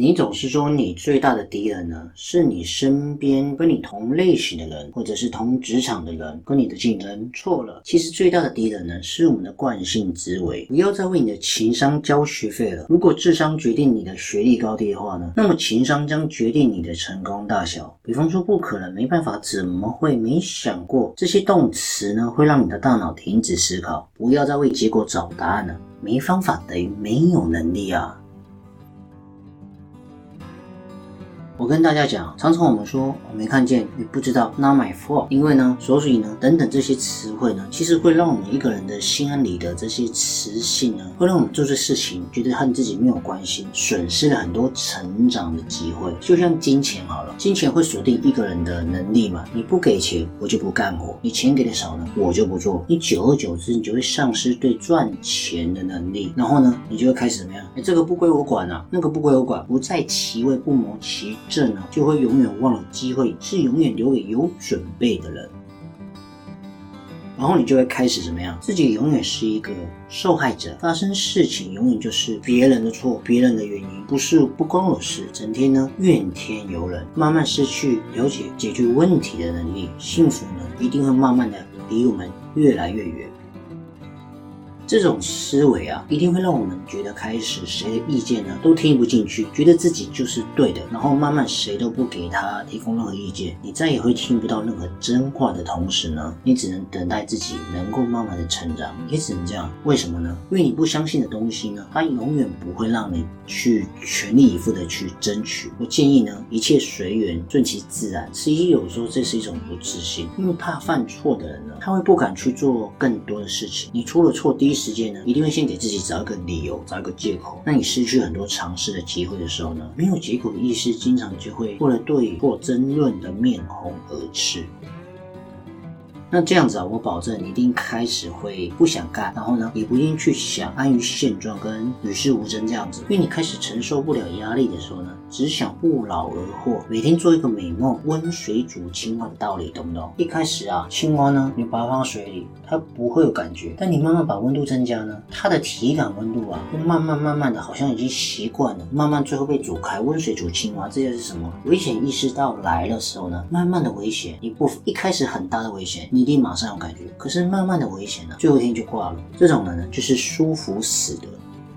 你总是说你最大的敌人呢，是你身边跟你同类型的人，或者是同职场的人，跟你的竞争。错了，其实最大的敌人呢，是我们的惯性思维。不要再为你的情商交学费了。如果智商决定你的学历高低的话呢，那么情商将决定你的成功大小。比方说，不可能，没办法，怎么会没想过？这些动词呢，会让你的大脑停止思考。不要再为结果找答案了。没方法等于没有能力啊。我跟大家讲，常常我们说我没看见，你不知道，not my fault。因为呢，所以呢，等等这些词汇呢，其实会让我们一个人的心安理得。这些词性呢，会让我们做这事情觉得和自己没有关系，损失了很多成长的机会。就像金钱好了，金钱会锁定一个人的能力嘛。你不给钱，我就不干活；你钱给的少呢，我就不做。你久而久之，你就会丧失对赚钱的能力。然后呢，你就会开始怎么样？哎，这个不归我管啊，那个不归我管，不在其位不谋其。这呢，就会永远忘了机会是永远留给有准备的人，然后你就会开始怎么样？自己永远是一个受害者，发生事情永远就是别人的错，别人的原因，不是不关我事，整天呢怨天尤人，慢慢失去了解解决问题的能力，幸福呢一定会慢慢的离我们越来越远。这种思维啊，一定会让我们觉得开始谁的意见呢都听不进去，觉得自己就是对的，然后慢慢谁都不给他提供任何意见，你再也会听不到任何真话的同时呢，你只能等待自己能够慢慢的成长，也只能这样。为什么呢？因为你不相信的东西呢，它永远不会让你去全力以赴的去争取。我建议呢，一切随缘，顺其自然。其实有时候这是一种不自信，因为怕犯错的人呢，他会不敢去做更多的事情。你出了错，第一。世界呢，一定会先给自己找一个理由，找一个借口。那你失去很多尝试的机会的时候呢，没有结果的意识，经常就会为了对或争论的面红耳赤。那这样子啊，我保证你一定开始会不想干，然后呢，也不一定去想安于现状跟与世无争这样子，因为你开始承受不了压力的时候呢，只想不劳而获，每天做一个美梦，温水煮青蛙的道理，懂不懂？一开始啊，青蛙呢，你把它放水里，它不会有感觉，但你慢慢把温度增加呢，它的体感温度啊，会慢慢慢慢的，好像已经习惯了，慢慢最后被煮开，温水煮青蛙，这就是什么？危险意识到来的时候呢，慢慢的危险，你不一开始很大的危险。一定马上有感觉，可是慢慢的危险了，最后一天就挂了。这种人呢，就是舒服死的。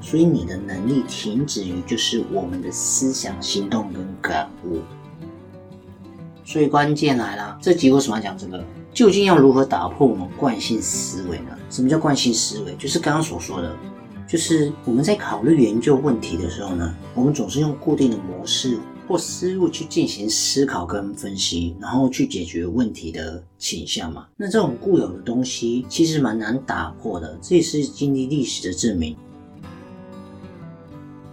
所以你的能力停止于就是我们的思想、行动跟感悟。所以关键来了，这集为什么要讲这个？究竟要如何打破我们惯性思维呢？什么叫惯性思维？就是刚刚所说的，就是我们在考虑研究问题的时候呢，我们总是用固定的模式。或思路去进行思考跟分析，然后去解决问题的倾向嘛？那这种固有的东西其实蛮难打破的，这也是经历历史的证明。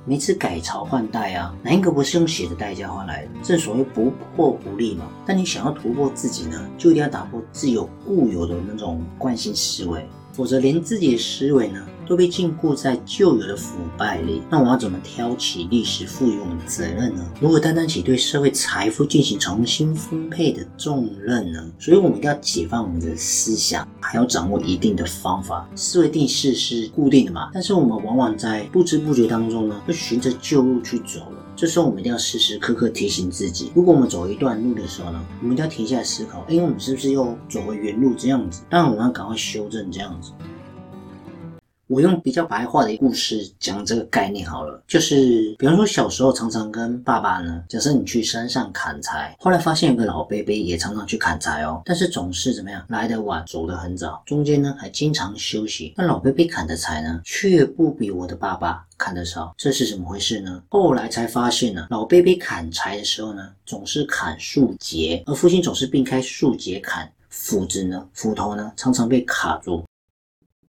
每次改朝换代啊，哪一个不是用血的代价换来的？正所谓不破不立嘛。但你想要突破自己呢，就一定要打破自有固有的那种惯性思维，否则连自己的思维呢？都被禁锢在旧有的腐败里，那我要怎么挑起历史赋予我们的责任呢？如何担当起对社会财富进行重新分配的重任呢？所以，我们一定要解放我们的思想，还要掌握一定的方法。思维定式是固定的嘛？但是我们往往在不知不觉当中呢，会循着旧路去走了。这时候，我们一定要时时刻刻提醒自己：如果我们走一段路的时候呢，我们一定要停下来思考，哎，我们是不是又走回原路这样子？当然，我们要赶快修正这样子。我用比较白话的故事讲这个概念好了，就是比方说小时候常常跟爸爸呢，假设你去山上砍柴，后来发现有个老伯伯也常常去砍柴哦，但是总是怎么样来得晚，走得很早，中间呢还经常休息。那老伯伯砍的柴呢，却不比我的爸爸砍的少，这是怎么回事呢？后来才发现呢，老伯伯砍柴的时候呢，总是砍树节，而父亲总是并开树节砍，斧子呢，斧头呢，常常被卡住。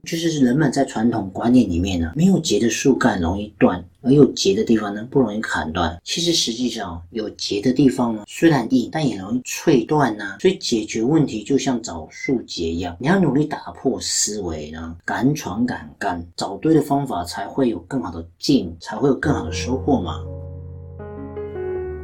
就是人们在传统观念里面呢，没有节的树干容易断，而有节的地方呢不容易砍断。其实实际上有节的地方呢，虽然硬，但也容易脆断呐。所以解决问题就像找树节一样，你要努力打破思维呢，敢闯敢干，找对的方法才会有更好的进，才会有更好的收获嘛。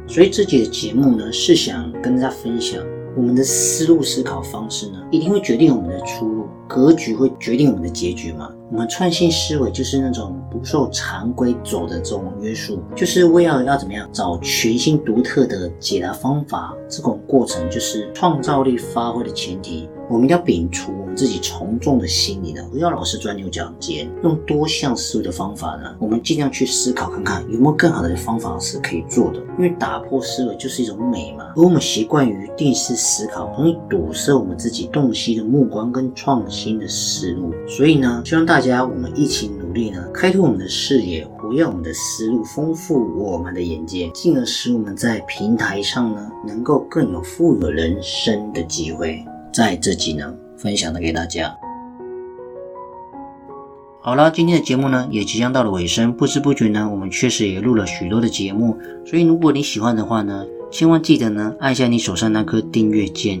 所以这节的节目呢，是想跟大家分享。我们的思路思考方式呢，一定会决定我们的出路；格局会决定我们的结局吗。我们创新思维就是那种不受常规走的这种约束，就是为了要怎么样找全新独特的解答方法。这种过程就是创造力发挥的前提。我们要摒除我们自己从众的心理呢，不要老是钻牛角尖，用多项思维的方法呢，我们尽量去思考看看有没有更好的方法是可以做的。因为打破思维就是一种美嘛，而我们习惯于定式思考，容易堵塞我们自己洞悉的目光跟创新的思路。所以呢，希望大家我们一起努力呢，开拓我们的视野，活跃我们的思路，丰富我们的眼界，进而使我们在平台上呢，能够更有富有人生的机会。在这集呢，分享的给大家。好了，今天的节目呢也即将到了尾声，不知不觉呢，我们确实也录了许多的节目。所以如果你喜欢的话呢，千万记得呢按下你手上那颗订阅键，